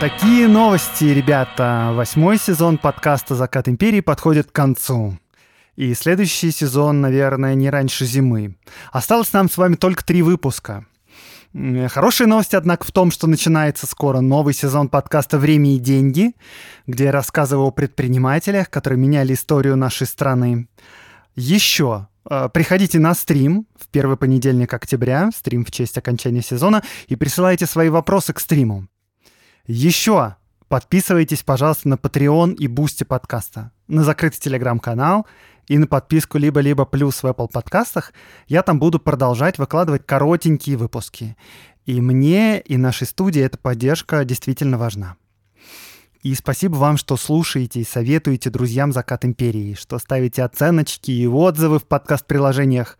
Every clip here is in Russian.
Такие новости, ребята. Восьмой сезон подкаста «Закат империи» подходит к концу. И следующий сезон, наверное, не раньше зимы. Осталось нам с вами только три выпуска. Хорошая новость, однако, в том, что начинается скоро новый сезон подкаста «Время и деньги», где я рассказываю о предпринимателях, которые меняли историю нашей страны. Еще э, приходите на стрим в первый понедельник октября, стрим в честь окончания сезона, и присылайте свои вопросы к стриму. Еще подписывайтесь, пожалуйста, на Patreon и Boosty подкаста, на закрытый телеграм-канал и на подписку либо-либо плюс в Apple подкастах. Я там буду продолжать выкладывать коротенькие выпуски. И мне, и нашей студии эта поддержка действительно важна. И спасибо вам, что слушаете и советуете друзьям «Закат империи», что ставите оценочки и отзывы в подкаст-приложениях.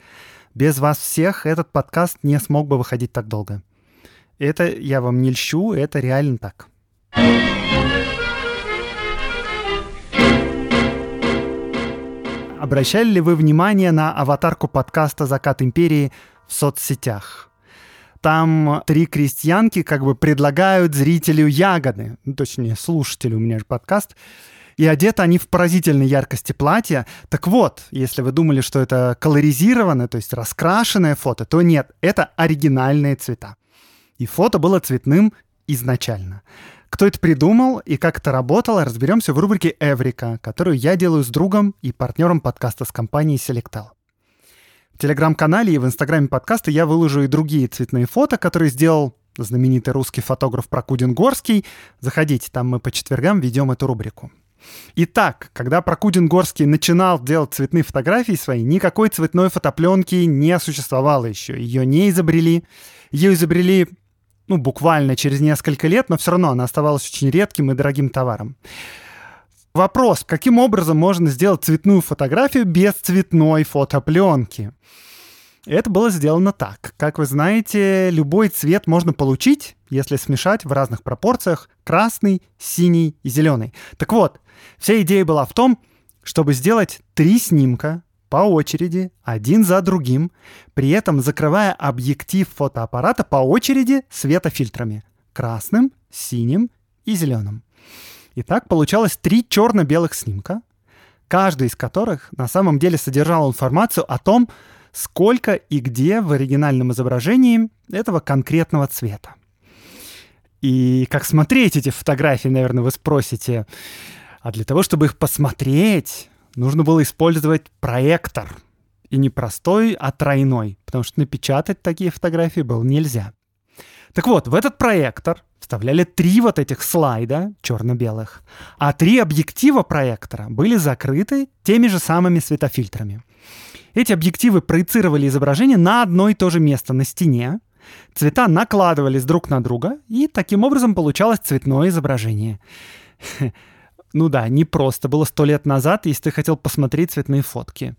Без вас всех этот подкаст не смог бы выходить так долго. Это я вам не льщу, это реально так. Обращали ли вы внимание на аватарку подкаста «Закат империи» в соцсетях? Там три крестьянки как бы предлагают зрителю ягоды, ну, точнее, слушателю, у меня же подкаст, и одеты они в поразительной яркости платья. Так вот, если вы думали, что это колоризированное, то есть раскрашенное фото, то нет, это оригинальные цвета. И фото было цветным изначально. Кто это придумал и как это работало, разберемся в рубрике «Эврика», которую я делаю с другом и партнером подкаста с компанией Selectal. В телеграм-канале и в инстаграме подкаста я выложу и другие цветные фото, которые сделал знаменитый русский фотограф Прокудин Горский. Заходите, там мы по четвергам ведем эту рубрику. Итак, когда Прокудин Горский начинал делать цветные фотографии свои, никакой цветной фотопленки не существовало еще. Ее не изобрели. Ее изобрели ну, буквально через несколько лет, но все равно она оставалась очень редким и дорогим товаром. Вопрос, каким образом можно сделать цветную фотографию без цветной фотопленки? Это было сделано так. Как вы знаете, любой цвет можно получить, если смешать в разных пропорциях красный, синий и зеленый. Так вот, вся идея была в том, чтобы сделать три снимка по очереди, один за другим, при этом закрывая объектив фотоаппарата по очереди светофильтрами – красным, синим и зеленым. И так получалось три черно-белых снимка, каждый из которых на самом деле содержал информацию о том, сколько и где в оригинальном изображении этого конкретного цвета. И как смотреть эти фотографии, наверное, вы спросите. А для того, чтобы их посмотреть, нужно было использовать проектор. И не простой, а тройной, потому что напечатать такие фотографии было нельзя. Так вот, в этот проектор вставляли три вот этих слайда черно-белых, а три объектива проектора были закрыты теми же самыми светофильтрами. Эти объективы проецировали изображение на одно и то же место на стене, цвета накладывались друг на друга, и таким образом получалось цветное изображение. Ну да, не просто было сто лет назад, если ты хотел посмотреть цветные фотки.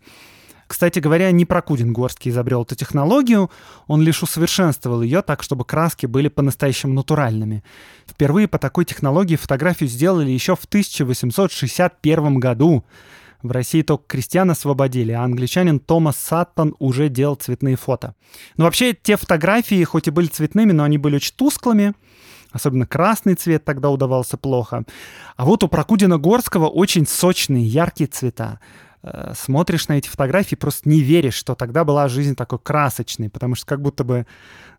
Кстати говоря, не Прокудин Горский изобрел эту технологию, он лишь усовершенствовал ее так, чтобы краски были по-настоящему натуральными. Впервые по такой технологии фотографию сделали еще в 1861 году. В России только крестьян освободили, а англичанин Томас Саттон уже делал цветные фото. Но вообще те фотографии, хоть и были цветными, но они были очень тусклыми, Особенно красный цвет тогда удавался плохо. А вот у Прокудина Горского очень сочные, яркие цвета. Э, смотришь на эти фотографии, просто не веришь, что тогда была жизнь такой красочной, потому что как будто бы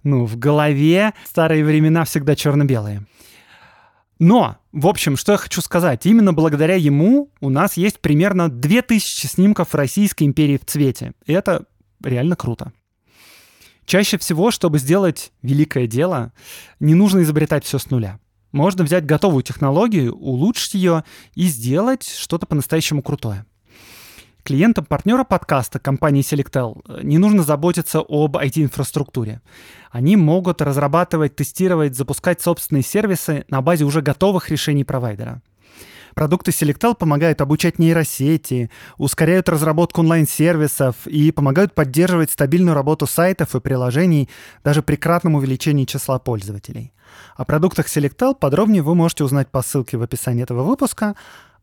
ну, в голове старые времена всегда черно-белые. Но, в общем, что я хочу сказать. Именно благодаря ему у нас есть примерно 2000 снимков Российской империи в цвете. И это реально круто. Чаще всего, чтобы сделать великое дело, не нужно изобретать все с нуля. Можно взять готовую технологию, улучшить ее и сделать что-то по-настоящему крутое. Клиентам партнера подкаста компании Selectel э, не нужно заботиться об IT-инфраструктуре. Они могут разрабатывать, тестировать, запускать собственные сервисы на базе уже готовых решений провайдера. Продукты Selectel помогают обучать нейросети, ускоряют разработку онлайн-сервисов и помогают поддерживать стабильную работу сайтов и приложений даже при кратном увеличении числа пользователей. О продуктах Selectel подробнее вы можете узнать по ссылке в описании этого выпуска,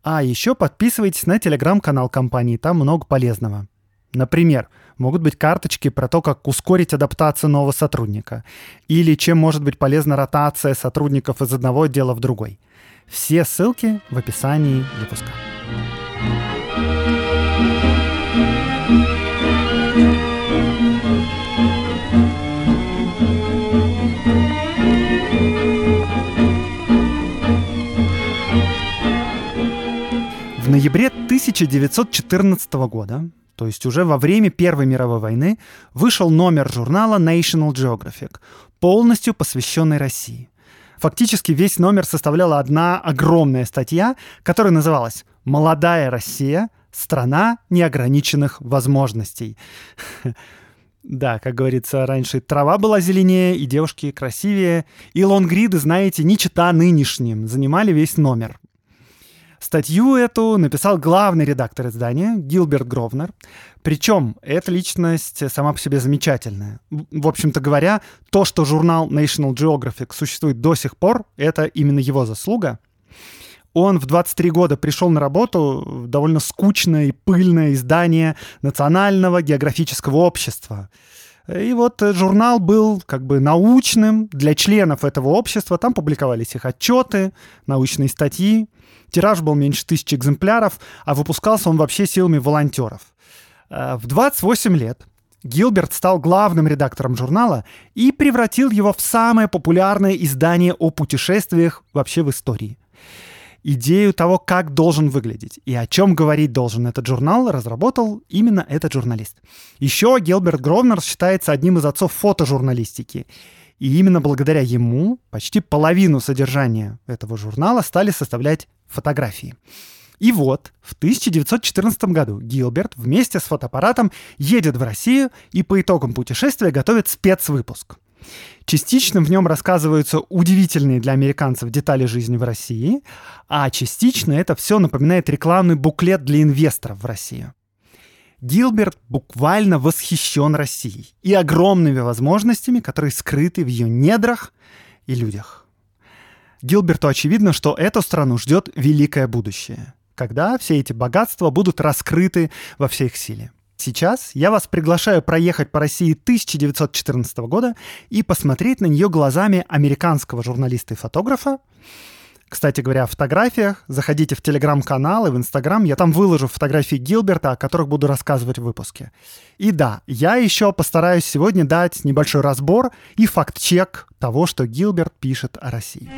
а еще подписывайтесь на телеграм-канал компании, там много полезного. Например, могут быть карточки про то, как ускорить адаптацию нового сотрудника, или чем может быть полезна ротация сотрудников из одного отдела в другой. Все ссылки в описании выпуска. В ноябре 1914 года, то есть уже во время Первой мировой войны, вышел номер журнала National Geographic, полностью посвященный России. Фактически весь номер составляла одна огромная статья, которая называлась «Молодая Россия. Страна неограниченных возможностей». Да, как говорится, раньше трава была зеленее, и девушки красивее, и лонгриды, знаете, не чита нынешним, занимали весь номер. Статью эту написал главный редактор издания Гилберт Гровнер. Причем эта личность сама по себе замечательная. В общем-то говоря, то, что журнал National Geographic существует до сих пор, это именно его заслуга. Он в 23 года пришел на работу в довольно скучное и пыльное издание Национального географического общества. И вот журнал был как бы научным для членов этого общества. Там публиковались их отчеты, научные статьи. Тираж был меньше тысячи экземпляров, а выпускался он вообще силами волонтеров. Э, в 28 лет Гилберт стал главным редактором журнала и превратил его в самое популярное издание о путешествиях вообще в истории. Идею того, как должен выглядеть и о чем говорить должен этот журнал, разработал именно этот журналист. Еще Гилберт Гровнер считается одним из отцов фотожурналистики. И именно благодаря ему почти половину содержания этого журнала стали составлять фотографии. И вот в 1914 году Гилберт вместе с фотоаппаратом едет в Россию и по итогам путешествия готовит спецвыпуск. Частично в нем рассказываются удивительные для американцев детали жизни в России, а частично это все напоминает рекламный буклет для инвесторов в Россию. Гилберт буквально восхищен Россией и огромными возможностями, которые скрыты в ее недрах и людях. Гилберту очевидно, что эту страну ждет великое будущее, когда все эти богатства будут раскрыты во всей их силе. Сейчас я вас приглашаю проехать по России 1914 года и посмотреть на нее глазами американского журналиста и фотографа, кстати говоря, о фотографиях. Заходите в телеграм-канал и в инстаграм. Я там выложу фотографии Гилберта, о которых буду рассказывать в выпуске. И да, я еще постараюсь сегодня дать небольшой разбор и факт-чек того, что Гилберт пишет о России.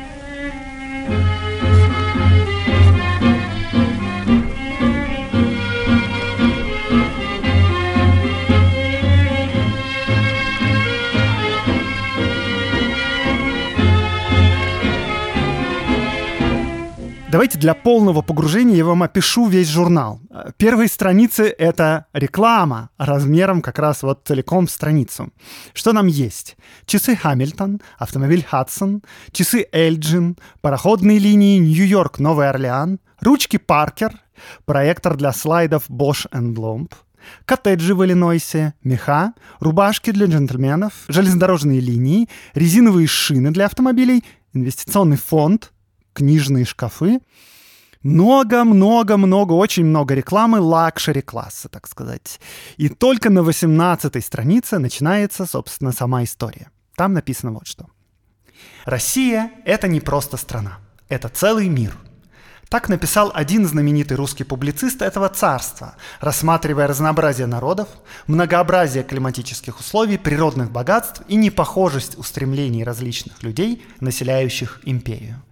Давайте для полного погружения я вам опишу весь журнал. Первые страницы — это реклама размером как раз вот целиком страницу. Что нам есть? Часы Хамильтон, автомобиль Хадсон, часы Эльджин, пароходные линии Нью-Йорк, Новый Орлеан, ручки Паркер, проектор для слайдов Bosch Lomb, коттеджи в Иллинойсе, меха, рубашки для джентльменов, железнодорожные линии, резиновые шины для автомобилей, инвестиционный фонд, книжные шкафы. Много-много-много, очень много рекламы лакшери-класса, так сказать. И только на 18 странице начинается, собственно, сама история. Там написано вот что. Россия — это не просто страна. Это целый мир. Так написал один знаменитый русский публицист этого царства, рассматривая разнообразие народов, многообразие климатических условий, природных богатств и непохожесть устремлений различных людей, населяющих империю.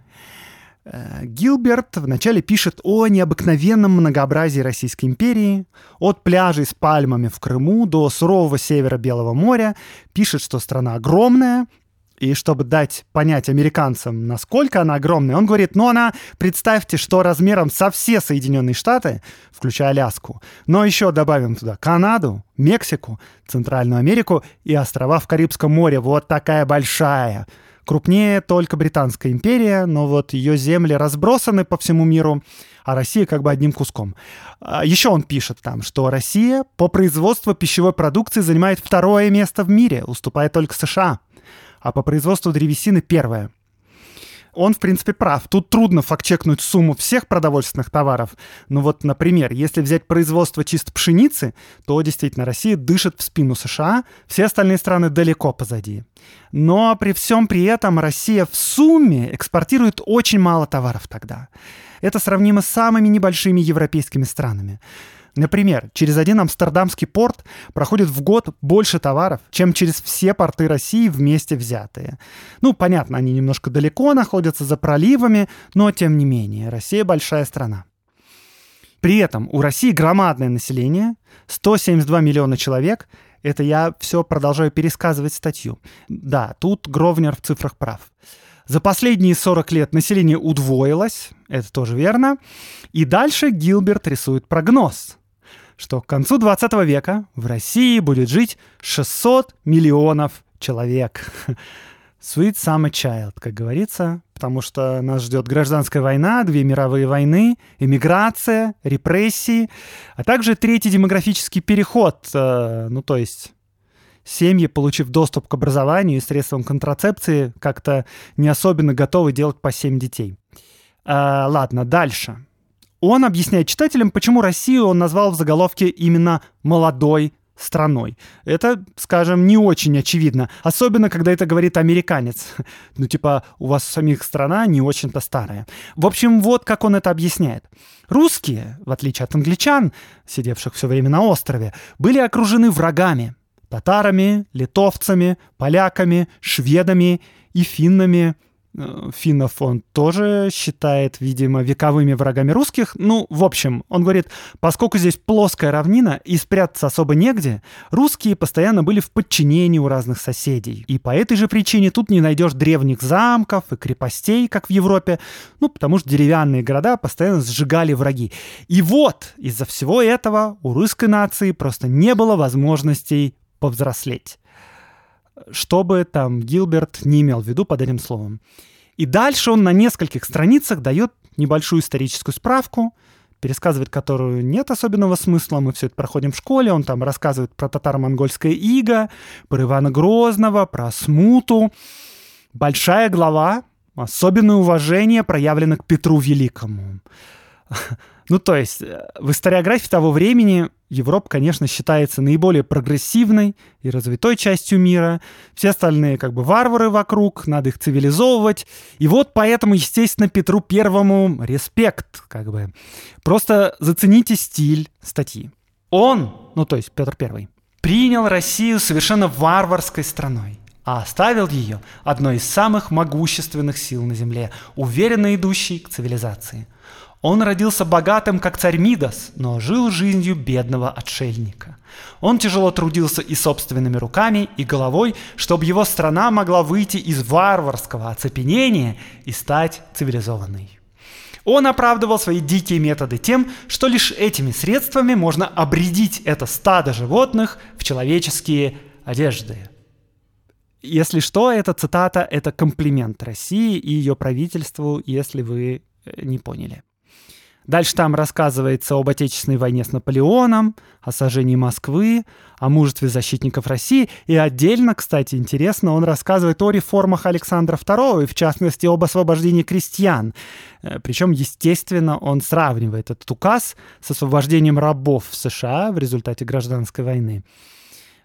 Э, Гилберт вначале пишет о необыкновенном многообразии Российской империи, от пляжей с пальмами в Крыму до сурового севера Белого моря, пишет, что страна огромная, И чтобы дать понять американцам, насколько она огромная, он говорит, ну она, представьте, что размером со все Соединенные Штаты, включая Аляску, но еще добавим туда Канаду, Мексику, Центральную Америку и острова в Карибском море. Вот такая большая. Крупнее только Британская империя, но вот ее земли разбросаны по всему миру, а Россия как бы одним куском. А Еще он пишет там, что Россия по производству пищевой продукции занимает второе место в мире, уступая только США, а по производству древесины первое – он, в принципе, прав. Тут трудно факт-чекнуть сумму всех продовольственных товаров. Но вот, например, если взять производство чисто пшеницы, то действительно Россия дышит в спину США, все остальные страны далеко позади. Но при всем при этом Россия в сумме экспортирует очень мало товаров тогда. Это сравнимо с самыми небольшими европейскими странами. Например, через один амстердамский порт проходит в год больше товаров, чем через все порты России вместе взятые. Ну, понятно, они немножко далеко находятся за проливами, но тем не менее, Россия большая страна. При этом у России громадное население, 172 миллиона человек. Это я все продолжаю пересказывать статью. Да, тут Гровнер в цифрах прав. За последние 40 лет население удвоилось, это тоже верно. И дальше Гилберт рисует прогноз что к концу 20 века в России будет жить 600 миллионов человек. Sweet summer child, как говорится, потому что нас ждет гражданская война, две мировые войны, эмиграция, репрессии, а также третий демографический переход, э, ну то есть семьи, получив доступ к образованию и средствам контрацепции, как-то не особенно готовы делать по 7 детей. А, ладно, дальше. Он объясняет читателям, почему Россию он назвал в заголовке именно «молодой страной. Это, скажем, не очень очевидно, особенно когда это говорит американец. Ну, типа, у вас самих страна не очень-то старая. В общем, вот как он это объясняет. Русские, в отличие от англичан, сидевших все время на острове, были окружены врагами. Татарами, литовцами, поляками, шведами и финнами – финнов он тоже считает, видимо, вековыми врагами русских. Ну, в общем, он говорит, поскольку здесь плоская равнина и спрятаться особо негде, русские постоянно были в подчинении у разных соседей. И по этой же причине тут не найдешь древних замков и крепостей, как в Европе, ну, потому что деревянные города постоянно сжигали враги. И вот, из-за всего этого у русской нации просто не было возможностей повзрослеть что бы там Гилберт не имел в виду под этим словом. И дальше он на нескольких страницах дает небольшую историческую справку, пересказывает которую нет особенного смысла, мы все это проходим в школе, он там рассказывает про татаро-монгольское иго, про Ивана Грозного, про смуту. Большая глава, особенное уважение проявлено к Петру Великому. Ну, то есть, э, в историографии того времени Европа, конечно, считается наиболее прогрессивной и развитой частью мира. Все остальные как бы варвары вокруг, надо их цивилизовывать. И вот поэтому, естественно, Петру Первому респект, как бы. Просто зацените стиль статьи. Он, ну то есть Петр Первый, принял Россию совершенно варварской страной а оставил ее одной из самых могущественных сил на Земле, уверенно идущей к цивилизации – он родился богатым, как царь Мидас, но жил жизнью бедного отшельника. Он тяжело трудился и собственными руками, и головой, чтобы его страна могла выйти из варварского оцепенения и стать цивилизованной. Он оправдывал свои дикие методы тем, что лишь этими средствами можно обредить это стадо животных в человеческие одежды. Если что, эта цитата – это комплимент России и ее правительству, если вы э, не поняли. Дальше там рассказывается об Отечественной войне с Наполеоном, о сожжении Москвы, о мужестве защитников России. И отдельно, кстати, интересно, он рассказывает о реформах Александра II, и в частности об освобождении крестьян. Э, Причем, естественно, он сравнивает этот указ с освобождением рабов в США в результате гражданской войны.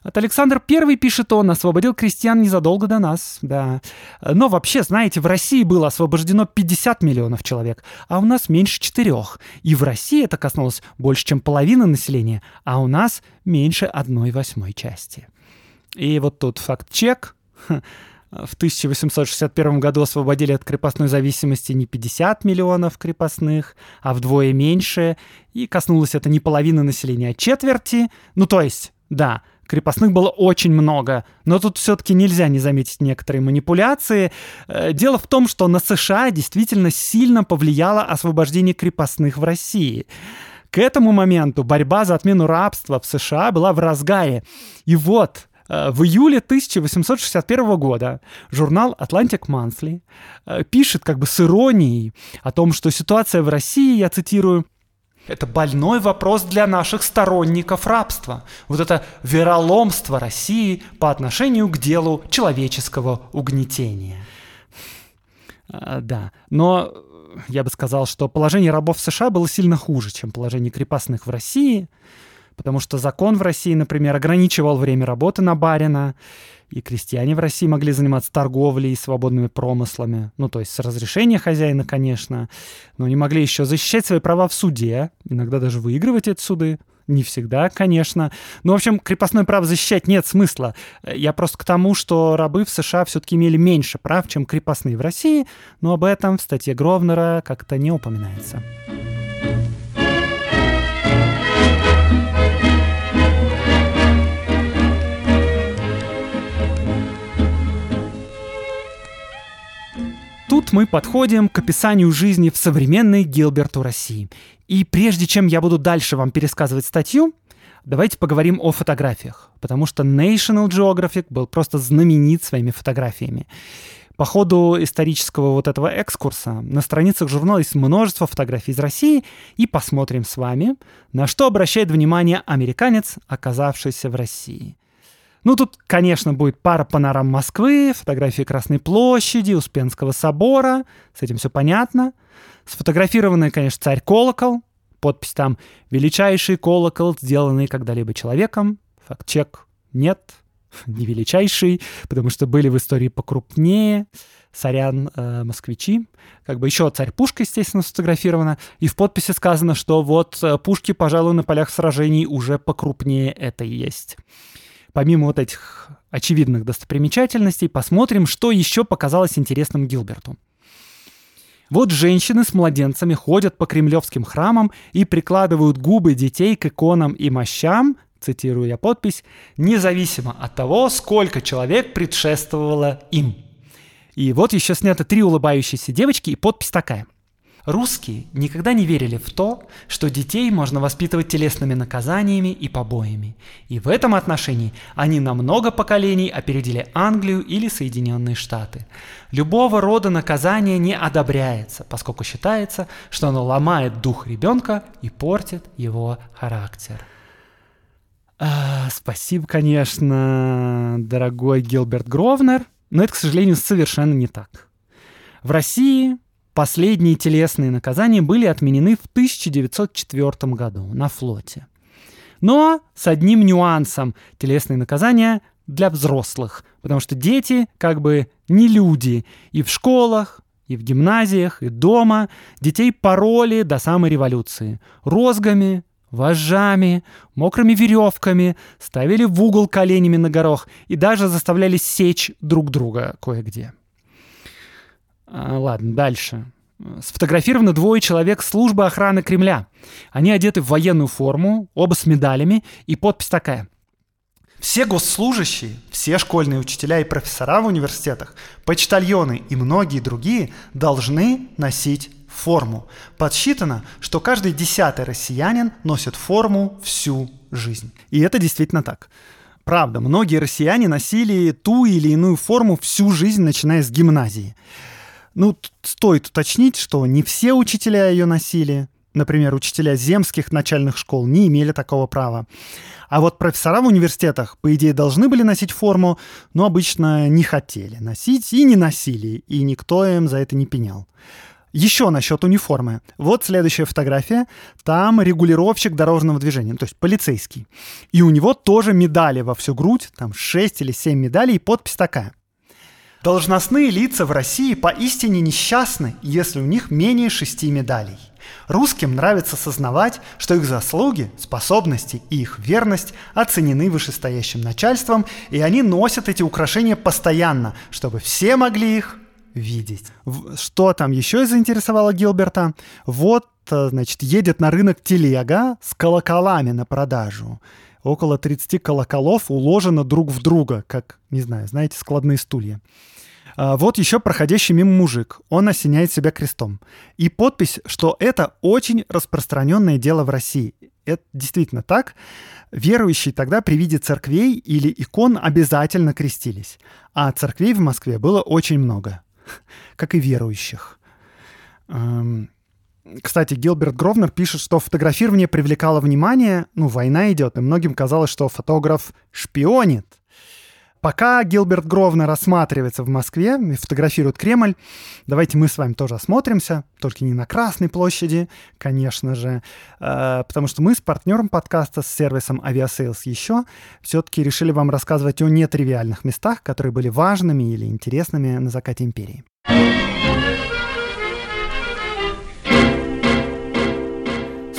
От Александр I, пишет он, освободил крестьян незадолго до нас, да. Но вообще, знаете, в России было освобождено 50 миллионов человек, а у нас меньше четырех. И в России это коснулось больше, чем половины населения, а у нас меньше одной восьмой части. И вот тут факт-чек. В 1861 году освободили от крепостной зависимости не 50 миллионов крепостных, а вдвое меньше. И коснулось это не половины населения, а четверти. Ну, то есть, да, крепостных было очень много. Но тут все-таки нельзя не заметить некоторые манипуляции. Э, дело в том, что на США действительно сильно повлияло освобождение крепостных в России. К этому моменту борьба за отмену рабства в США была в разгаре. И вот э, в июле 1861 года журнал Atlantic Monthly э, пишет как бы с иронией о том, что ситуация в России, я цитирую, это больной вопрос для наших сторонников рабства. Вот это вероломство России по отношению к делу человеческого угнетения. А, да, но я бы сказал, что положение рабов в США было сильно хуже, чем положение крепостных в России, потому что закон в России, например, ограничивал время работы на барина, и крестьяне в России могли заниматься торговлей и свободными промыслами. Ну, то есть с разрешения хозяина, конечно. Но они могли еще защищать свои права в суде, иногда даже выигрывать эти суды. Не всегда, конечно. Но, в общем, крепостное право защищать нет смысла. Я просто к тому, что рабы в США все-таки имели меньше прав, чем крепостные в России, но об этом в статье Гровнера как-то не упоминается. Тут мы подходим к описанию жизни в современной Гилберту России. И прежде чем я буду дальше вам пересказывать статью, давайте поговорим о фотографиях, потому что National Geographic был просто знаменит своими фотографиями. По ходу исторического вот этого экскурса на страницах журнала есть множество фотографий из России, и посмотрим с вами, на что обращает внимание американец, оказавшийся в России. Ну, тут, конечно, будет пара панорам Москвы, фотографии Красной площади, Успенского собора. С этим все понятно. Сфотографированный, конечно, царь-колокол. Подпись там «Величайший колокол, сделанный когда-либо человеком». Факт-чек нет, не величайший, потому что были в истории покрупнее. Сорян, э, москвичи. Как бы еще царь пушка, естественно, сфотографирована. И в подписи сказано, что вот э, пушки, пожалуй, на полях сражений уже покрупнее это и есть помимо вот этих очевидных достопримечательностей, посмотрим, что еще показалось интересным Гилберту. Вот женщины с младенцами ходят по кремлевским храмам и прикладывают губы детей к иконам и мощам, цитирую я подпись, независимо от того, сколько человек предшествовало им. И вот еще сняты три улыбающиеся девочки, и подпись такая – Русские никогда не верили в то, что детей можно воспитывать телесными наказаниями и побоями. И в этом отношении они на много поколений опередили Англию или Соединенные Штаты. Любого рода наказание не одобряется, поскольку считается, что оно ломает дух ребенка и портит его характер. А, спасибо, конечно, дорогой Гилберт Гровнер, но это, к сожалению, совершенно не так. В России Последние телесные наказания были отменены в 1904 году на флоте. Но с одним нюансом телесные наказания для взрослых, потому что дети как бы не люди. И в школах, и в гимназиях, и дома детей пороли до самой революции. Розгами, вожжами, мокрыми веревками, ставили в угол коленями на горох и даже заставляли сечь друг друга кое-где. А, ладно, дальше. Сфотографированы двое человек службы охраны Кремля. Они одеты в военную форму, оба с медалями, и подпись такая. Все госслужащие, все школьные учителя и профессора в университетах, почтальоны и многие другие должны носить форму. Подсчитано, что каждый десятый россиянин носит форму всю жизнь. И это действительно так. Правда, многие россияне носили ту или иную форму всю жизнь, начиная с гимназии. Ну, стоит уточнить, что не все учителя ее носили. Например, учителя земских начальных школ не имели такого права. А вот профессора в университетах, по идее, должны были носить форму, но обычно не хотели носить и не носили, и никто им за это не пенял. Еще насчет униформы. Вот следующая фотография. Там регулировщик дорожного движения, то есть полицейский. И у него тоже медали во всю грудь, там 6 или 7 медалей, и подпись такая. Должностные лица в России поистине несчастны, если у них менее шести медалей. Русским нравится сознавать, что их заслуги, способности и их верность оценены вышестоящим начальством, и они носят эти украшения постоянно, чтобы все могли их видеть. Что там еще заинтересовало Гилберта? Вот, э, значит, едет на рынок телега с колоколами на продажу. около 30 колоколов уложено друг в друга, как, не знаю, знаете, складные стулья. А, вот еще проходящий мимо мужик. Он осеняет себя крестом. И подпись, что это очень распространенное дело в России. Это действительно так. Верующие тогда при виде церквей или икон обязательно крестились. А церквей в Москве было очень много. Как и верующих. Кстати, Гилберт Гровнер пишет, что фотографирование привлекало внимание, ну, война идет, и многим казалось, что фотограф шпионит. Пока Гилберт Гровнер рассматривается в Москве и фотографирует Кремль, давайте мы с вами тоже осмотримся, только не на Красной площади, конечно же, э, потому что мы с партнером подкаста, с сервисом Aviasales еще, все-таки решили вам рассказывать о нетривиальных местах, которые были важными или интересными на закате империи.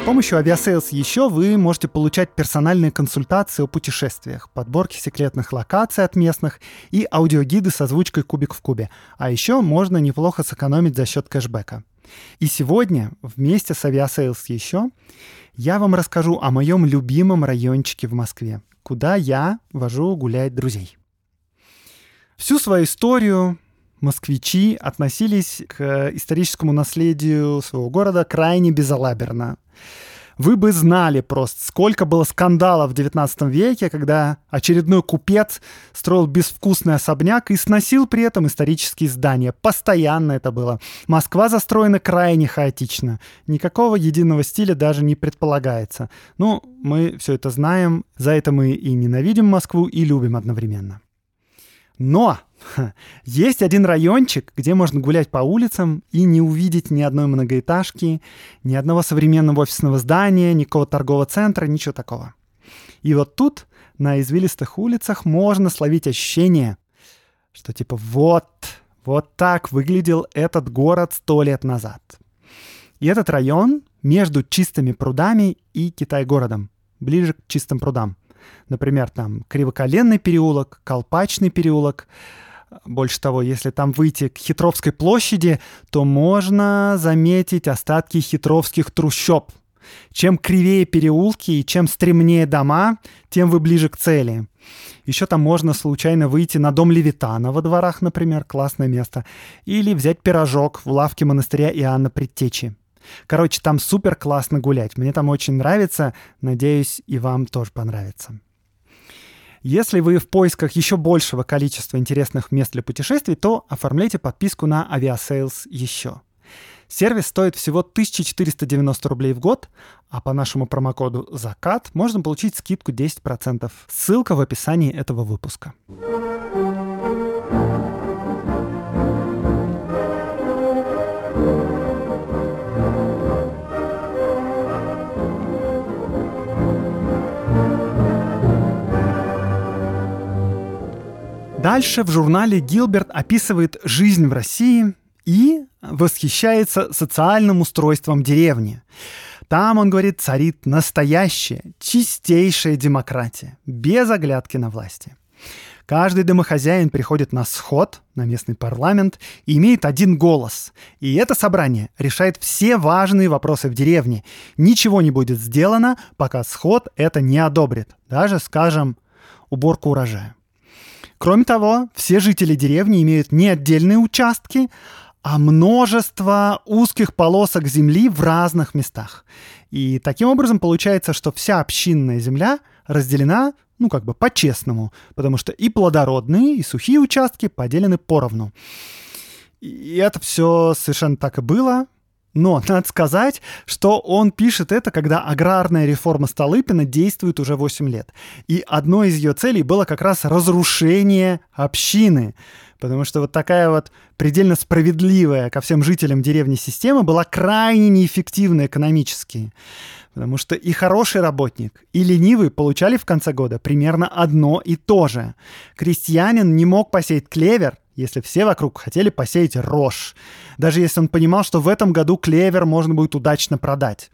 Помощью Aviasales еще вы можете получать персональные консультации о путешествиях, подборки секретных локаций от местных и аудиогиды с озвучкой кубик в кубе. А еще можно неплохо сэкономить за счет кэшбэка. И сегодня вместе с Aviasales еще я вам расскажу о моем любимом райончике в Москве, куда я вожу гулять друзей. Всю свою историю москвичи относились к историческому наследию своего города крайне безалаберно. Вы бы знали просто, сколько было скандалов в 19 веке, когда очередной купец строил безвкусный особняк и сносил при этом исторические здания. Постоянно это было. Москва застроена крайне хаотично. Никакого единого стиля даже не предполагается. Ну, мы все это знаем, за это мы и ненавидим Москву, и любим одновременно. Но есть один райончик, где можно гулять по улицам и не увидеть ни одной многоэтажки, ни одного современного офисного здания, никакого торгового центра, ничего такого. И вот тут, на извилистых улицах, можно словить ощущение, что типа вот, вот так выглядел этот город сто лет назад. И этот район между чистыми прудами и Китай-городом, ближе к чистым прудам. Например, там Кривоколенный переулок, Колпачный переулок, больше того, если там выйти к Хитровской площади, то можно заметить остатки хитровских трущоб. Чем кривее переулки и чем стремнее дома, тем вы ближе к цели. Еще там можно случайно выйти на дом Левитана во дворах, например, классное место. Или взять пирожок в лавке монастыря Иоанна Предтечи. Короче, там супер классно гулять. Мне там очень нравится. Надеюсь, и вам тоже понравится. Если вы в поисках еще большего количества интересных мест для путешествий, то оформляйте подписку на Aviasales еще. Сервис стоит всего 1490 рублей в год, а по нашему промокоду «Закат» можно получить скидку 10%. Ссылка в описании этого выпуска. Дальше в журнале Гилберт описывает жизнь в России и восхищается социальным устройством деревни. Там, он говорит, царит настоящая, чистейшая демократия, без оглядки на власти. Каждый домохозяин приходит на сход, на местный парламент, и имеет один голос. И это собрание решает все важные вопросы в деревне. Ничего не будет сделано, пока сход это не одобрит. Даже, скажем, уборку урожая. Кроме того, все жители деревни имеют не отдельные участки, а множество узких полосок земли в разных местах. И таким образом получается, что вся общинная земля разделена, ну, как бы по-честному, потому что и плодородные, и сухие участки поделены поровну. И это все совершенно так и было. Но надо сказать, что он пишет это, когда аграрная реформа Столыпина действует уже 8 лет. И одной из ее целей было как раз разрушение общины. Потому что вот такая вот предельно справедливая ко всем жителям деревни система была крайне неэффективна экономически. Потому что и хороший работник, и ленивый получали в конце года примерно одно и то же. Крестьянин не мог посеять клевер, если все вокруг хотели посеять рожь, даже если он понимал, что в этом году клевер можно будет удачно продать.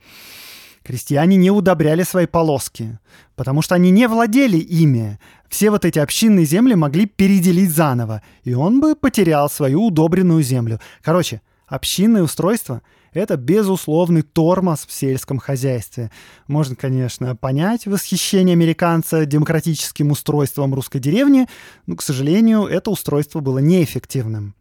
Крестьяне не удобряли свои полоски, потому что они не владели ими. Все вот эти общинные земли могли переделить заново, и он бы потерял свою удобренную землю. Короче, общинное устройство – это безусловный тормоз в сельском хозяйстве. Можно, конечно, понять восхищение американца демократическим устройством русской деревни, но, к сожалению, это устройство было неэффективным.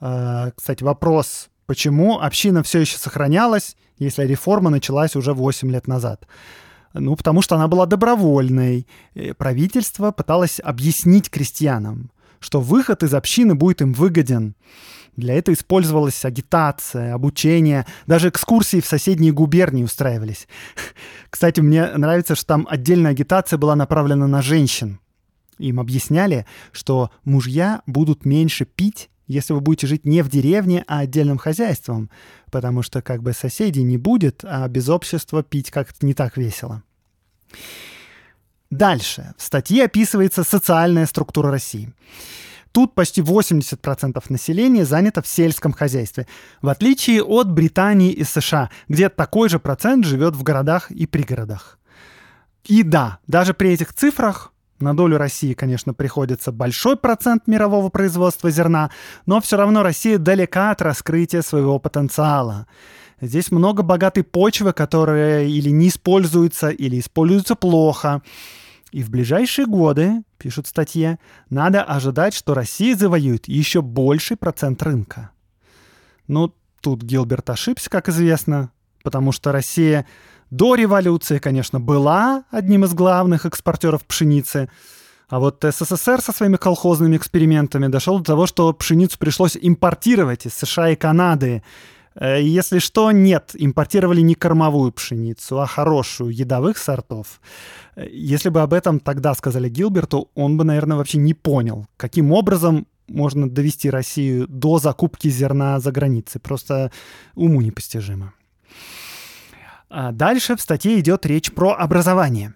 А, кстати, вопрос, почему община все еще сохранялась, если реформа началась уже 8 лет назад? Ну, потому что она была добровольной. Правительство пыталось объяснить крестьянам, что выход из общины будет им выгоден. Для этого использовалась агитация, обучение, даже экскурсии в соседние губернии устраивались. Кстати, мне нравится, что там отдельная агитация была направлена на женщин. Им объясняли, что мужья будут меньше пить, если вы будете жить не в деревне, а отдельным хозяйством, потому что как бы соседей не будет, а без общества пить как-то не так весело. Дальше. В статье описывается социальная структура России. Тут почти 80% населения занято в сельском хозяйстве, в отличие от Британии и США, где такой же процент живет в городах и пригородах. И да, даже при этих цифрах на долю России, конечно, приходится большой процент мирового производства зерна, но все равно Россия далека от раскрытия своего потенциала. Здесь много богатой почвы, которая или не используется, или используется плохо. И в ближайшие годы, пишут в статье, надо ожидать, что Россия завоюет еще больший процент рынка. Ну, тут Гилберт ошибся, как известно, потому что Россия до революции, конечно, была одним из главных экспортеров пшеницы, а вот СССР со своими колхозными экспериментами дошел до того, что пшеницу пришлось импортировать из США и Канады. Э, если что, нет, импортировали не кормовую пшеницу, а хорошую, едовых сортов. Э, если бы об этом тогда сказали Гилберту, он бы, наверное, вообще не понял, каким образом можно довести Россию до закупки зерна за границей. Просто уму непостижимо. А дальше в статье идет речь про образование.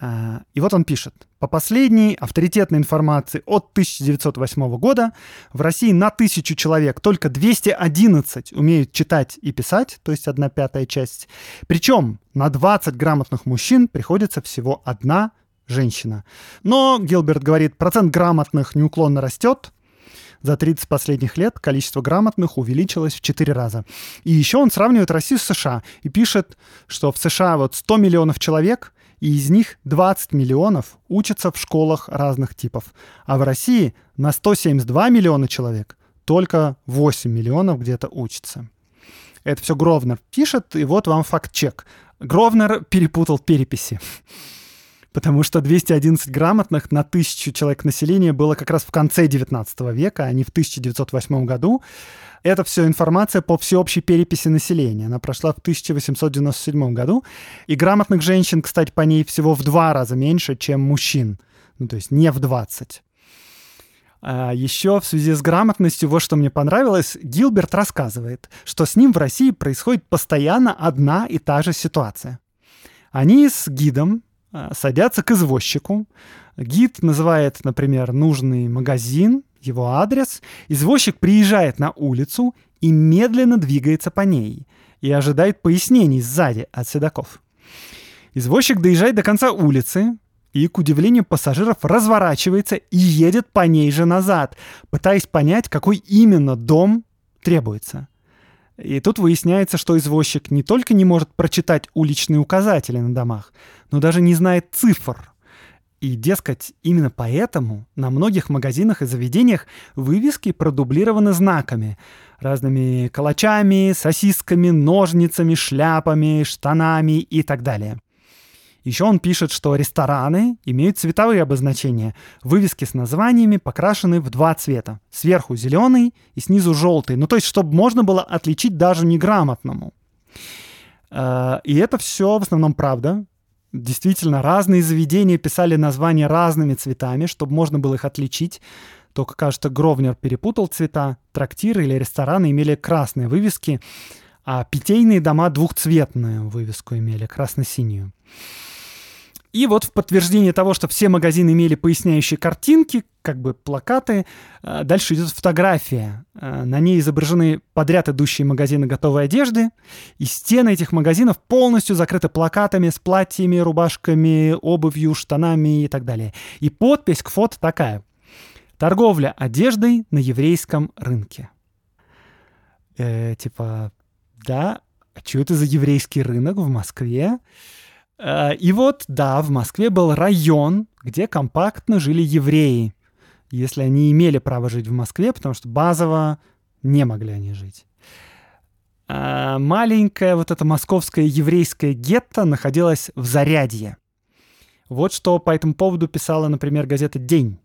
А, и вот он пишет. По последней авторитетной информации от 1908 года в России на тысячу человек только 211 умеют читать и писать, то есть одна пятая часть. Причем на 20 грамотных мужчин приходится всего одна женщина. Но, Гилберт говорит, процент грамотных неуклонно растет, за 30 последних лет количество грамотных увеличилось в 4 раза. И еще он сравнивает Россию с США и пишет, что в США вот 100 миллионов человек, и из них 20 миллионов учатся в школах разных типов. А в России на 172 миллиона человек только 8 миллионов где-то учатся. Это все Гровнер пишет, и вот вам факт-чек. Гровнер перепутал переписи потому что 211 грамотных на тысячу человек населения было как раз в конце 19 века, а не в 1908 году. Это все информация по всеобщей переписи населения. Она прошла в 1897 году. И грамотных женщин, кстати, по ней всего в два раза меньше, чем мужчин. Ну, то есть не в 20. А еще в связи с грамотностью, вот что мне понравилось, Гилберт рассказывает, что с ним в России происходит постоянно одна и та же ситуация. Они с гидом садятся к извозчику. Гид называет, например, нужный магазин, его адрес. Извозчик приезжает на улицу и медленно двигается по ней и ожидает пояснений сзади от седаков. Извозчик доезжает до конца улицы и, к удивлению пассажиров, разворачивается и едет по ней же назад, пытаясь понять, какой именно дом требуется – и тут выясняется, что извозчик не только не может прочитать уличные указатели на домах, но даже не знает цифр. И, дескать, именно поэтому на многих магазинах и заведениях вывески продублированы знаками, разными калачами, сосисками, ножницами, шляпами, штанами и так далее. Еще он пишет, что рестораны имеют цветовые обозначения. Вывески с названиями покрашены в два цвета. Сверху зеленый и снизу желтый. Ну, то есть, чтобы можно было отличить даже неграмотному. Э, и это все в основном правда. Действительно, разные заведения писали названия разными цветами, чтобы можно было их отличить. Только, кажется, Гровнер перепутал цвета. Трактиры или рестораны имели красные вывески, а питейные дома двухцветную вывеску имели, красно-синюю. И вот в подтверждение того, что все магазины имели поясняющие картинки, как бы плакаты, э, дальше идет фотография. Э, на ней изображены подряд идущие магазины готовой одежды, и стены этих магазинов полностью закрыты плакатами с платьями, рубашками, обувью, штанами и так далее. И подпись к фото такая. Торговля одеждой на еврейском рынке. э, типа, да, а что это за еврейский рынок в Москве? Э, и вот, да, в Москве был район, где компактно жили евреи, если они имели право жить в Москве, потому что базово не могли они жить. А маленькое вот это московское еврейское гетто находилось в Зарядье. Вот что по этому поводу писала, например, газета «День».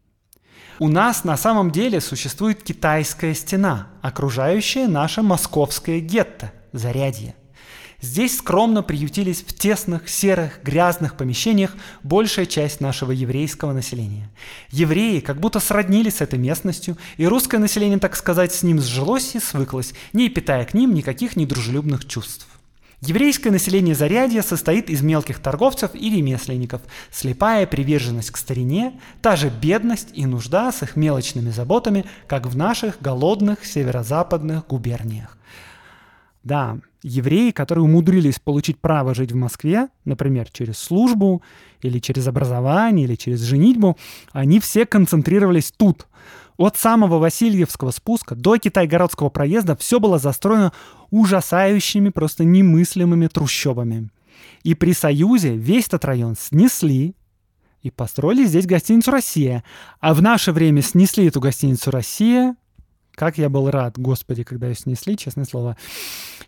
У нас на самом деле существует китайская стена, окружающая наше московское гетто – Зарядье. Здесь скромно приютились в тесных, серых, грязных помещениях большая часть нашего еврейского населения. Евреи как будто сроднились с этой местностью, и русское население, так сказать, с ним сжилось и свыклось, не питая к ним никаких недружелюбных чувств. Еврейское население Зарядья состоит из мелких торговцев и ремесленников, слепая приверженность к старине, та же бедность и нужда с их мелочными заботами, как в наших голодных северо-западных губерниях. Да, евреи, которые умудрились получить право жить в Москве, например, через службу или через образование или через женитьбу, они все концентрировались тут. От самого Васильевского спуска до Китайгородского проезда все было застроено ужасающими, просто немыслимыми трущобами. И при Союзе весь этот район снесли и построили здесь гостиницу «Россия». А в наше время снесли эту гостиницу «Россия», как я был рад, господи, когда ее снесли, честное слово.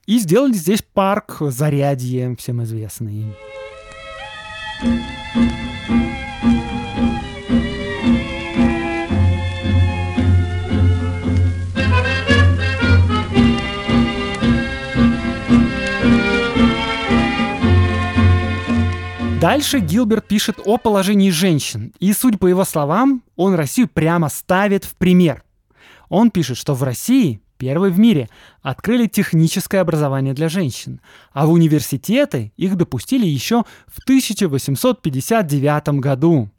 И сделали здесь парк Зарядье, всем известный. Дальше Гилберт пишет о положении женщин. И, судя по его словам, он Россию прямо ставит в пример. Он пишет, что в России первые в мире открыли техническое образование для женщин, а в университеты их допустили еще в 1859 году.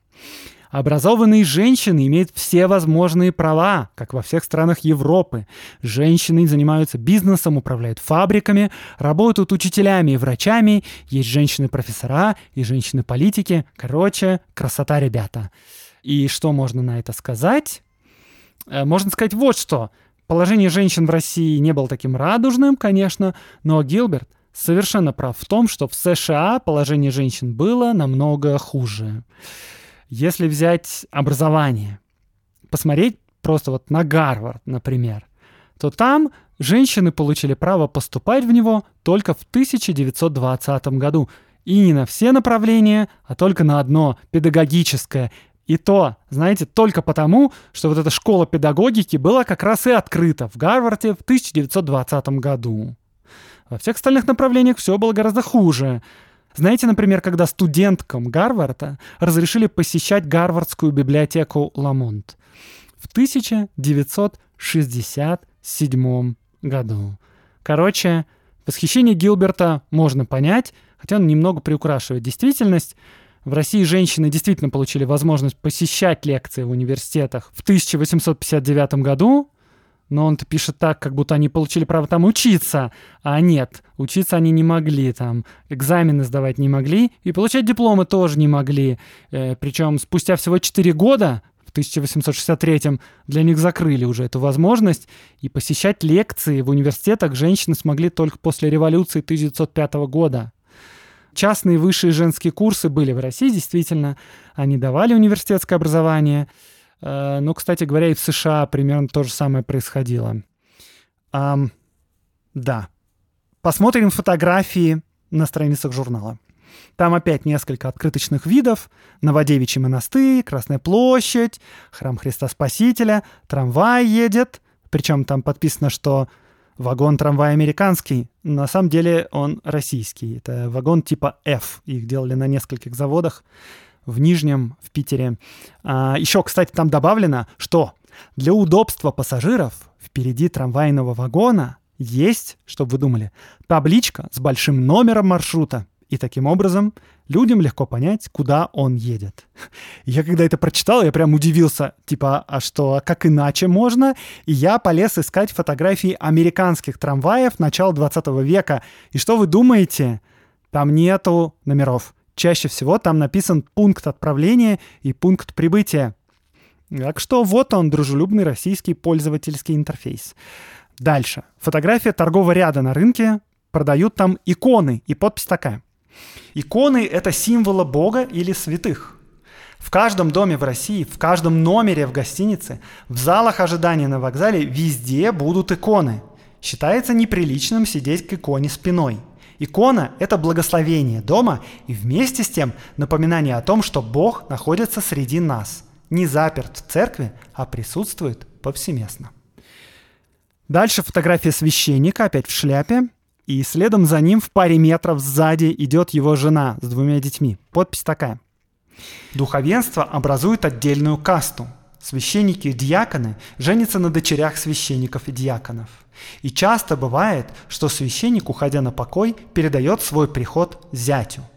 Образованные женщины имеют все возможные права, как во всех странах Европы. Женщины занимаются бизнесом, управляют фабриками, работают учителями и врачами. Есть женщины-профессора и женщины-политики. Короче, красота, ребята. И что можно на это сказать? Э, можно сказать вот что. Положение женщин в России не было таким радужным, конечно, но Гилберт совершенно прав в том, что в США положение женщин было намного хуже. Если взять образование, посмотреть просто вот на Гарвард, например, то там женщины получили право поступать в него только в 1920 году. И не на все направления, а только на одно – педагогическое. И то, знаете, только потому, что вот эта школа педагогики была как раз и открыта в Гарварде в 1920 году. Во всех остальных направлениях все было гораздо хуже. Знаете, например, когда студенткам Гарварда разрешили посещать Гарвардскую библиотеку Ламонт в 1967 году. Короче, восхищение Гилберта можно понять, хотя он немного приукрашивает действительность. В России женщины действительно получили возможность посещать лекции в университетах в 1859 году, но он-то пишет так, как будто они получили право там учиться. А нет, учиться они не могли там, экзамены сдавать не могли, и получать дипломы тоже не могли. Э, причем спустя всего 4 года, в 1863 для них закрыли уже эту возможность, и посещать лекции в университетах женщины смогли только после революции 1905 года. Частные высшие женские курсы были в России, действительно. Они давали университетское образование. Э, но, кстати говоря, и в США примерно то же самое происходило. Да. Посмотрим фотографии на страницах журнала. Там опять несколько открыточных видов. Новодевичий монастырь, Красная площадь, храм Христа Спасителя, трамвай едет. Причем там подписано, что вагон трамвай американский, на самом деле он российский. Это вагон типа F. Их делали на нескольких заводах в Нижнем, в Питере. А, еще, кстати, там добавлено, что для удобства пассажиров впереди трамвайного вагона есть, чтобы вы думали, табличка с большим номером маршрута. И таким образом людям легко понять, куда он едет. Я когда это прочитал, я прям удивился, типа, а что, а как иначе можно? И я полез искать фотографии американских трамваев начала 20 века. И что вы думаете? Там нету номеров. Чаще всего там написан пункт отправления и пункт прибытия. Так что вот он, дружелюбный российский пользовательский интерфейс. Дальше. Фотография торгового ряда на рынке. Продают там иконы. И подпись такая. Иконы — это символы Бога или святых. В каждом доме в России, в каждом номере в гостинице, в залах ожидания на вокзале везде будут иконы. Считается неприличным сидеть к иконе спиной. Икона — это благословение дома и вместе с тем напоминание о том, что Бог находится среди нас, не заперт в церкви, а присутствует повсеместно. Дальше фотография священника, опять в шляпе. И следом за ним в паре метров сзади идет его жена с двумя детьми. Подпись такая. Духовенство образует отдельную касту. Священники и диаконы женятся на дочерях священников и диаконов. И часто бывает, что священник, уходя на покой, передает свой приход зятю –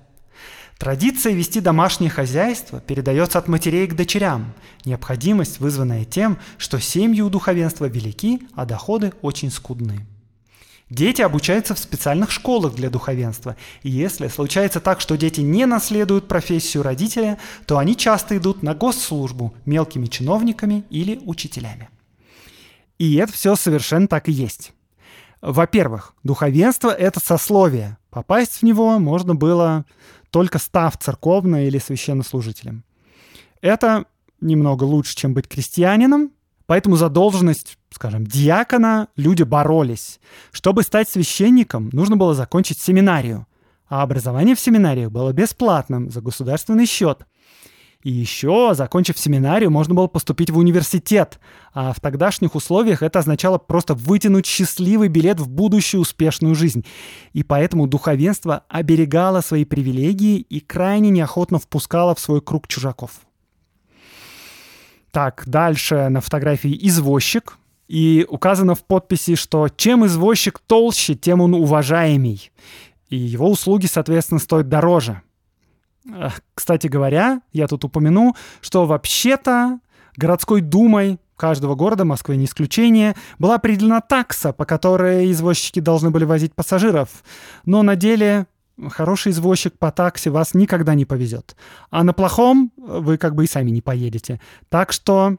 Традиция вести домашнее хозяйство передается от матерей к дочерям. Необходимость, вызванная тем, что семьи у духовенства велики, а доходы очень скудны. Дети обучаются в специальных школах для духовенства, и если случается так, что дети не наследуют профессию родителя, то они часто идут на госслужбу мелкими чиновниками или учителями. И это все совершенно так и есть. Во-первых, духовенство – это сословие. Попасть в него можно было только став церковным или священнослужителем. Это немного лучше, чем быть крестьянином, поэтому за должность, скажем, диакона люди боролись. Чтобы стать священником, нужно было закончить семинарию, а образование в семинариях было бесплатным за государственный счет – и еще, закончив семинарию, можно было поступить в университет. А в тогдашних условиях это означало просто вытянуть счастливый билет в будущую успешную жизнь. И поэтому духовенство оберегало свои привилегии и крайне неохотно впускало в свой круг чужаков. Так, дальше на фотографии извозчик. И указано в подписи, что чем извозчик толще, тем он уважаемый. И его услуги, соответственно, стоят дороже – кстати говоря, я тут упомяну, что вообще-то городской думой каждого города, Москвы не исключение, была определена такса, по которой извозчики должны были возить пассажиров. Но на деле хороший извозчик по такси вас никогда не повезет. А на плохом вы как бы и сами не поедете. Так что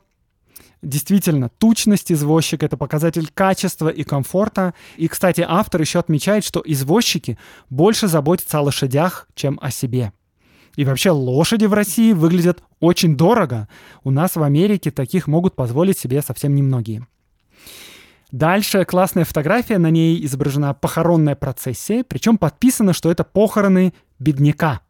Действительно, тучность извозчика — это показатель качества и комфорта. И, кстати, автор еще отмечает, что извозчики больше заботятся о лошадях, чем о себе. И вообще лошади в России выглядят очень дорого. У нас в Америке таких могут позволить себе совсем немногие. Дальше классная фотография, на ней изображена похоронная процессия, причем подписано, что это похороны бедняка.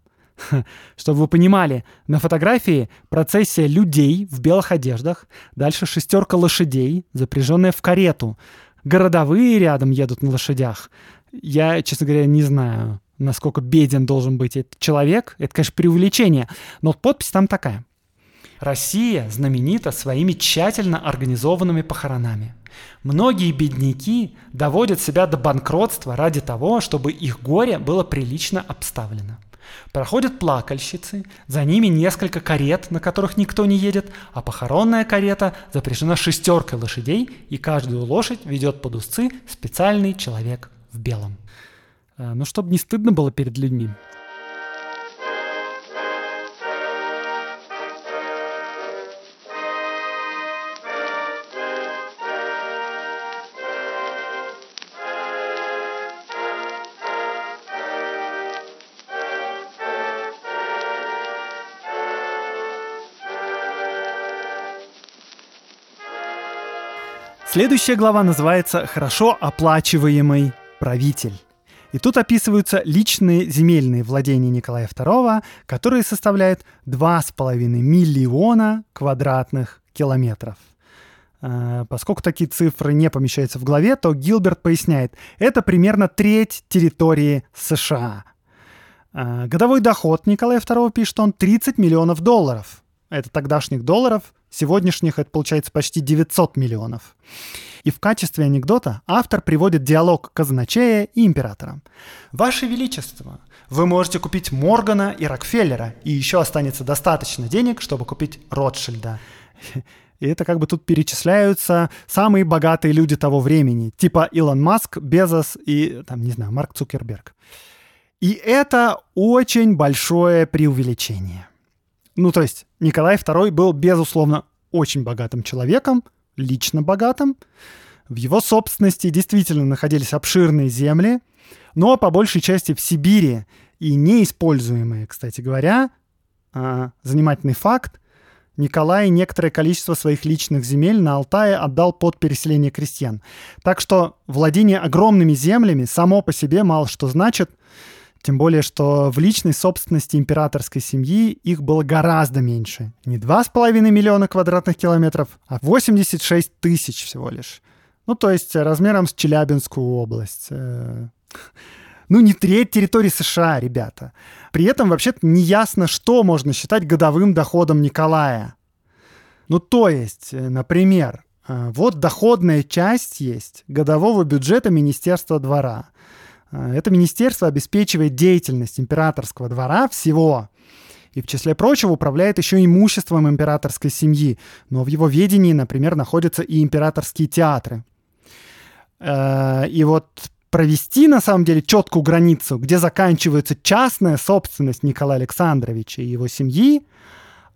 Чтобы вы понимали, на фотографии процессия людей в белых одеждах, дальше шестерка лошадей, запряженная в карету. Городовые рядом едут на лошадях. Я, честно говоря, не знаю, насколько беден должен быть этот человек, это, конечно, преувеличение, но подпись там такая. Россия знаменита своими тщательно организованными похоронами. Многие бедняки доводят себя до банкротства ради того, чтобы их горе было прилично обставлено. Проходят плакальщицы, за ними несколько карет, на которых никто не едет, а похоронная карета запряжена шестеркой лошадей, и каждую лошадь ведет под узцы специальный человек в белом. Э, ну, чтобы не стыдно было перед людьми. Следующая глава называется «Хорошо оплачиваемый правитель». И тут описываются личные земельные владения Николая II, которые составляют 2,5 миллиона квадратных километров. Э, поскольку такие цифры не помещаются в главе, то Гилберт поясняет, это примерно треть территории США. Э, годовой доход Николая II, пишет он, 30 миллионов долларов. Это тогдашних долларов, сегодняшних это получается почти 900 миллионов. И в качестве анекдота автор приводит диалог казначея и императора. «Ваше Величество, вы можете купить Моргана и Рокфеллера, и еще останется достаточно денег, чтобы купить Ротшильда». И это как бы тут перечисляются самые богатые люди того времени, типа Илон Маск, Безос и, там, не знаю, Марк Цукерберг. И это очень большое преувеличение. Ну, то есть Николай II был, безусловно, очень богатым человеком, лично богатым. В его собственности действительно находились обширные земли, но по большей части в Сибири и неиспользуемые, кстати говоря. А, занимательный факт. Николай некоторое количество своих личных земель на Алтае отдал под переселение крестьян. Так что владение огромными землями само по себе мало что значит, тем более, что в личной собственности императорской семьи их было гораздо меньше. Не 2,5 миллиона квадратных километров, а 86 тысяч всего лишь. Ну, то есть размером с Челябинскую область. Э, ну, не треть территории США, ребята. При этом вообще-то не ясно, что можно считать годовым доходом Николая. Ну, то есть, э, например, э, вот доходная часть есть годового бюджета Министерства двора – Э, это министерство обеспечивает деятельность императорского двора всего. И в числе прочего управляет еще имуществом императорской семьи. Но в его ведении, например, находятся и императорские театры. Э, и вот провести, на самом деле, четкую границу, где заканчивается частная собственность Николая Александровича и его семьи,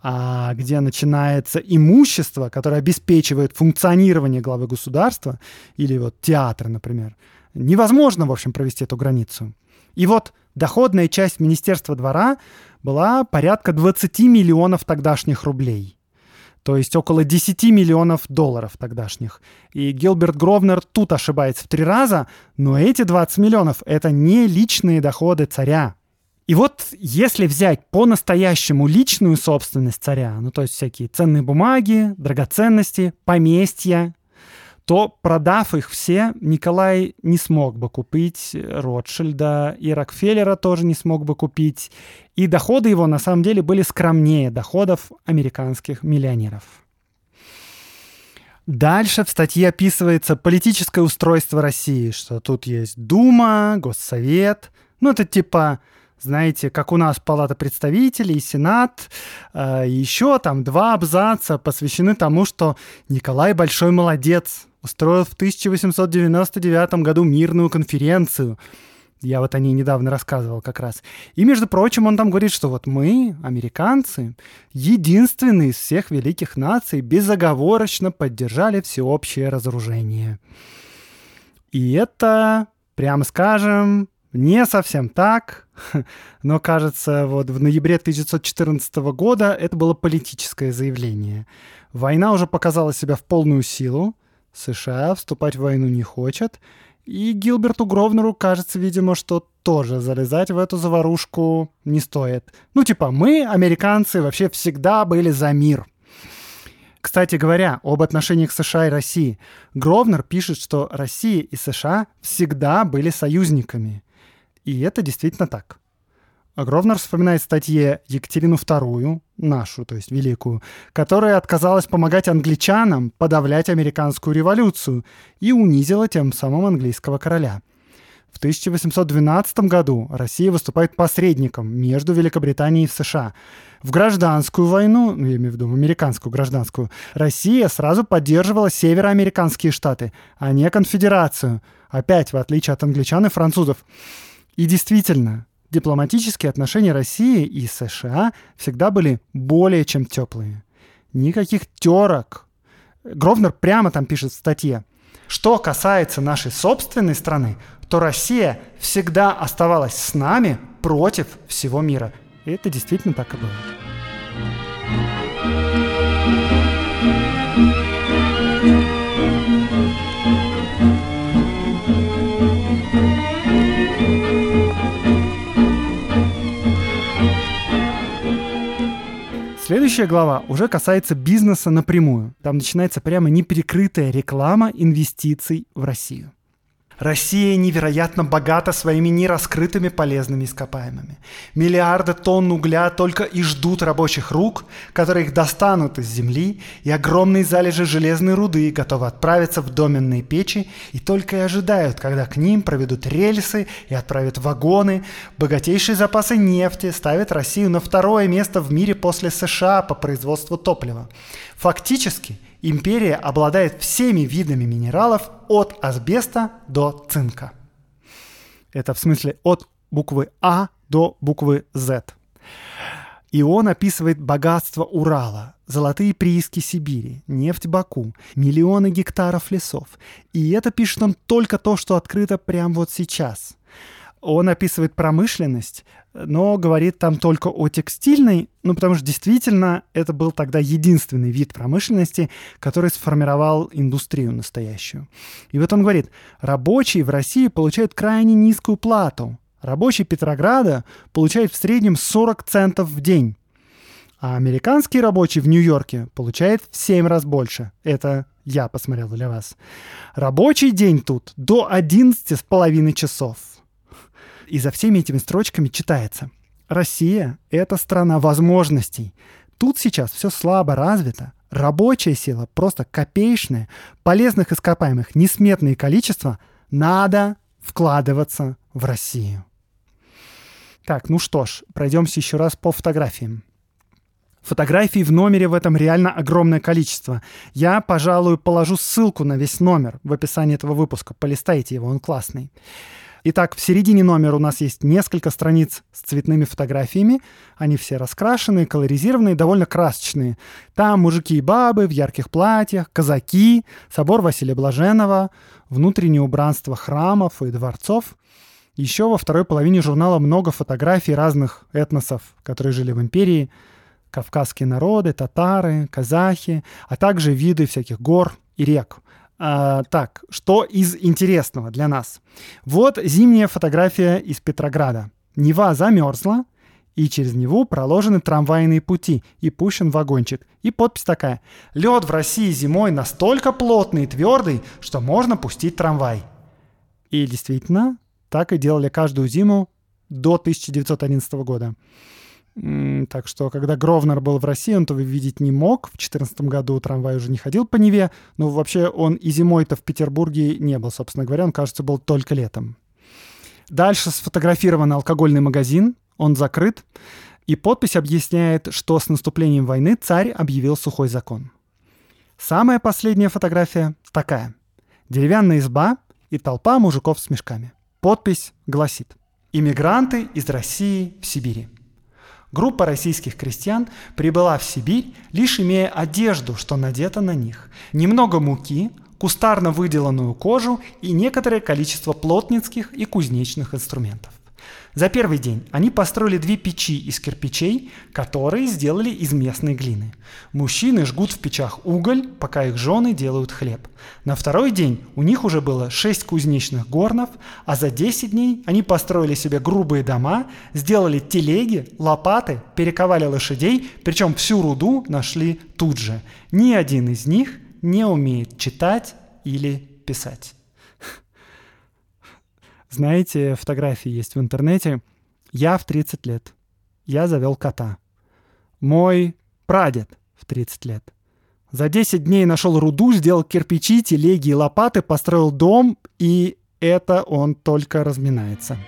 а где начинается имущество, которое обеспечивает функционирование главы государства, или вот театр, например, невозможно, в общем, провести эту границу. И вот доходная часть Министерства двора была порядка 20 миллионов тогдашних рублей. То есть около 10 миллионов долларов тогдашних. И Гилберт Гровнер тут ошибается в три раза, но эти 20 миллионов — это не личные доходы царя. И вот если взять по-настоящему личную собственность царя, ну то есть всякие ценные бумаги, драгоценности, поместья, то, продав их все, Николай не смог бы купить Ротшильда, и Рокфеллера тоже не смог бы купить. И доходы его на самом деле были скромнее доходов американских миллионеров. Дальше в статье описывается политическое устройство России, что тут есть Дума, Госсовет. Ну, это типа знаете, как у нас Палата представителей, Сенат, э, еще там два абзаца посвящены тому, что Николай большой молодец, устроил в 1899 году мирную конференцию. Я вот о ней недавно рассказывал как раз. И, между прочим, он там говорит, что вот мы, американцы, единственные из всех великих наций, безоговорочно поддержали всеобщее разоружение. И это, прямо скажем, не совсем так, но кажется, вот в ноябре 1914 года это было политическое заявление. Война уже показала себя в полную силу, США вступать в войну не хочет, и Гилберту Гровнеру кажется, видимо, что тоже залезать в эту заварушку не стоит. Ну, типа, мы, американцы, вообще всегда были за мир. Кстати говоря, об отношениях США и России. Гровнер пишет, что Россия и США всегда были союзниками. И это действительно так. Гровнер вспоминает в статье Екатерину II, нашу, то есть великую, которая отказалась помогать англичанам подавлять американскую революцию и унизила тем самым английского короля. В 1812 году Россия выступает посредником между Великобританией и США. В гражданскую войну, ну, я имею в виду американскую гражданскую, Россия сразу поддерживала североамериканские штаты, а не конфедерацию. Опять, в отличие от англичан и французов. И действительно, дипломатические отношения России и США всегда были более чем теплые. Никаких терок. Гровнер прямо там пишет в статье. Что касается нашей собственной страны, то Россия всегда оставалась с нами против всего мира. И это действительно так и было. Следующая глава уже касается бизнеса напрямую. Там начинается прямо неприкрытая реклама инвестиций в Россию. Россия невероятно богата своими нераскрытыми полезными ископаемыми. Миллиарды тонн угля только и ждут рабочих рук, которые их достанут из земли, и огромные залежи железной руды готовы отправиться в доменные печи и только и ожидают, когда к ним проведут рельсы и отправят вагоны. Богатейшие запасы нефти ставят Россию на второе место в мире после США по производству топлива. Фактически – империя обладает всеми видами минералов от асбеста до цинка. Это в смысле от буквы А до буквы Z. И он описывает богатство Урала, золотые прииски Сибири, нефть Баку, миллионы гектаров лесов. И это пишет он только то, что открыто прямо вот сейчас. Он описывает промышленность, но говорит там только о текстильной, ну потому что действительно это был тогда единственный вид промышленности, который сформировал индустрию настоящую. И вот он говорит, рабочие в России получают крайне низкую плату, Рабочий Петрограда получает в среднем 40 центов в день, а американский рабочий в Нью-Йорке получает в 7 раз больше. Это я посмотрел для вас. Рабочий день тут до 11 с половиной часов. И за всеми этими строчками читается. Россия — это страна возможностей. Тут сейчас все слабо развито. Рабочая сила просто копеечная, полезных ископаемых несметное количество. Надо вкладываться в Россию. Так, ну что ж, пройдемся еще раз по фотографиям. Фотографий в номере в этом реально огромное количество. Я, пожалуй, положу ссылку на весь номер в описании этого выпуска. Полистайте его, он классный. Итак, в середине номера у нас есть несколько страниц с цветными фотографиями. Они все раскрашенные, колоризированные, довольно красочные. Там мужики и бабы в ярких платьях, казаки, собор Василия Блаженного, внутреннее убранство храмов и дворцов. Еще во второй половине журнала много фотографий разных этносов, которые жили в империи. Кавказские народы, татары, казахи, а также виды всяких гор и рек. А, так, что из интересного для нас? Вот зимняя фотография из Петрограда. Нева замерзла, и через Неву проложены трамвайные пути и пущен вагончик. И подпись такая. Лед в России зимой настолько плотный и твердый, что можно пустить трамвай. И действительно, так и делали каждую зиму до 1911 года. Так что, когда Гровнер был в России, он этого видеть не мог. В 2014 году трамвай уже не ходил по Неве. Но вообще он и зимой-то в Петербурге не был, собственно говоря. Он, кажется, был только летом. Дальше сфотографирован алкогольный магазин. Он закрыт. И подпись объясняет, что с наступлением войны царь объявил сухой закон. Самая последняя фотография такая. Деревянная изба и толпа мужиков с мешками. Подпись гласит «Иммигранты из России в Сибири». Группа российских крестьян прибыла в Сибирь, лишь имея одежду, что надето на них, немного муки, кустарно выделанную кожу и некоторое количество плотницких и кузнечных инструментов. За первый день они построили две печи из кирпичей, которые сделали из местной глины. Мужчины жгут в печах уголь, пока их жены делают хлеб. На второй день у них уже было шесть кузнечных горнов, а за 10 дней они построили себе грубые дома, сделали телеги, лопаты, перековали лошадей, причем всю руду нашли тут же. Ни один из них не умеет читать или писать. Знаете, фотографии есть в интернете. Я в 30 лет. Я завел кота. Мой прадед в 30 лет. За 10 дней нашел руду, сделал кирпичи, телеги и лопаты, построил дом, и это он только разминается.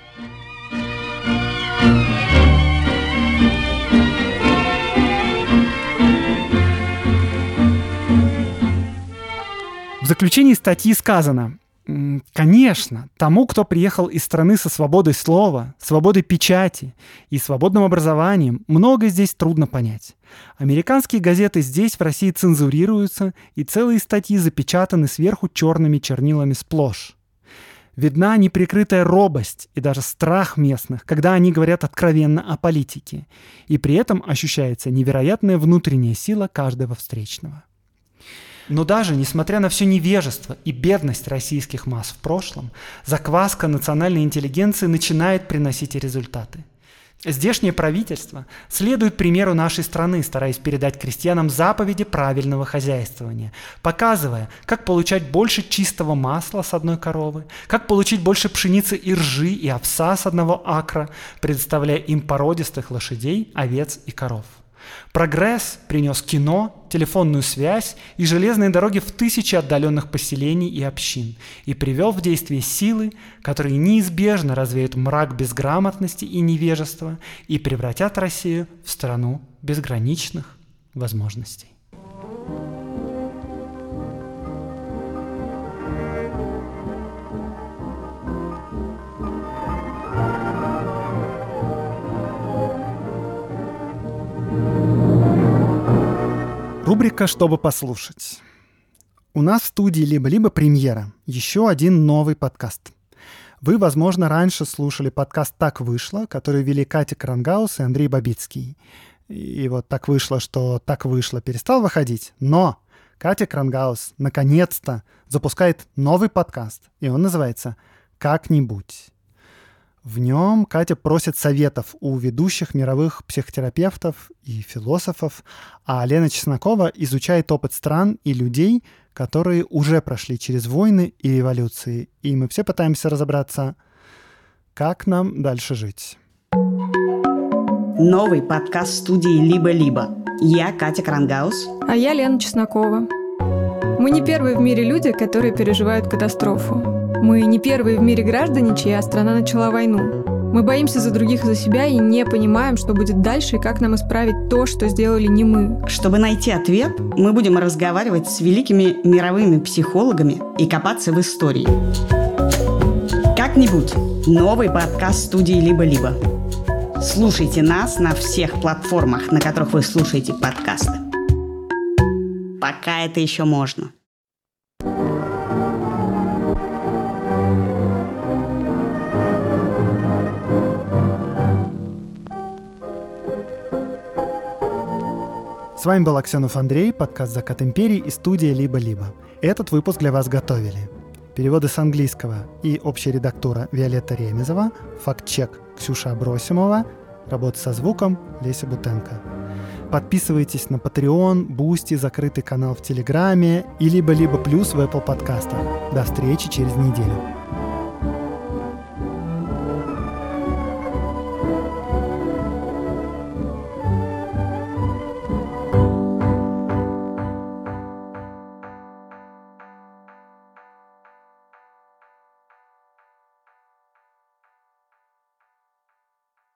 В заключении статьи сказано, Конечно, тому, кто приехал из страны со свободой слова, свободой печати и свободным образованием, многое здесь трудно понять. Американские газеты здесь, в России, цензурируются, и целые статьи запечатаны сверху черными чернилами сплошь. Видна неприкрытая робость и даже страх местных, когда они говорят откровенно о политике, и при этом ощущается невероятная внутренняя сила каждого встречного. Но даже несмотря на все невежество и бедность российских масс в прошлом, закваска национальной интеллигенции начинает приносить результаты. Здешнее правительство следует примеру нашей страны, стараясь передать крестьянам заповеди правильного хозяйствования, показывая, как получать больше чистого масла с одной коровы, как получить больше пшеницы и ржи и овса с одного акра, предоставляя им породистых лошадей, овец и коров. Прогресс принес кино, телефонную связь и железные дороги в тысячи отдаленных поселений и общин и привел в действие силы, которые неизбежно развеют мрак безграмотности и невежества и превратят Россию в страну безграничных возможностей. Рубрика «Чтобы послушать». У нас в студии либо-либо премьера, еще один новый подкаст. Вы, возможно, раньше слушали подкаст «Так вышло», который вели Катя Крангаус и Андрей Бабицкий. И вот так вышло, что «Так вышло» перестал выходить, но Катя Крангаус наконец-то запускает новый подкаст, и он называется «Как-нибудь». В нем Катя просит советов у ведущих мировых психотерапевтов и философов, а Лена Чеснокова изучает опыт стран и людей, которые уже прошли через войны и революции. И мы все пытаемся разобраться, как нам дальше жить. Новый подкаст студии «Либо-либо». Я Катя Крангаус. А я Лена Чеснокова. Мы не первые в мире люди, которые переживают катастрофу. Мы не первые в мире граждане, чья страна начала войну. Мы боимся за других и за себя и не понимаем, что будет дальше и как нам исправить то, что сделали не мы. Чтобы найти ответ, мы будем разговаривать с великими мировыми психологами и копаться в истории. Как-нибудь новый подкаст студии «Либо-либо». Слушайте нас на всех платформах, на которых вы слушаете подкасты. Пока это еще можно. С вами был Аксенов Андрей, подкаст «Закат империи» и студия «Либо-либо». Этот выпуск для вас готовили. Переводы с английского и общая редактура Виолетта Ремезова, факт-чек Ксюша Абросимова, работа со звуком Леся Бутенко. Подписывайтесь на Patreon, Boosty, закрытый канал в Телеграме и либо-либо плюс в Apple подкастах. До встречи через неделю.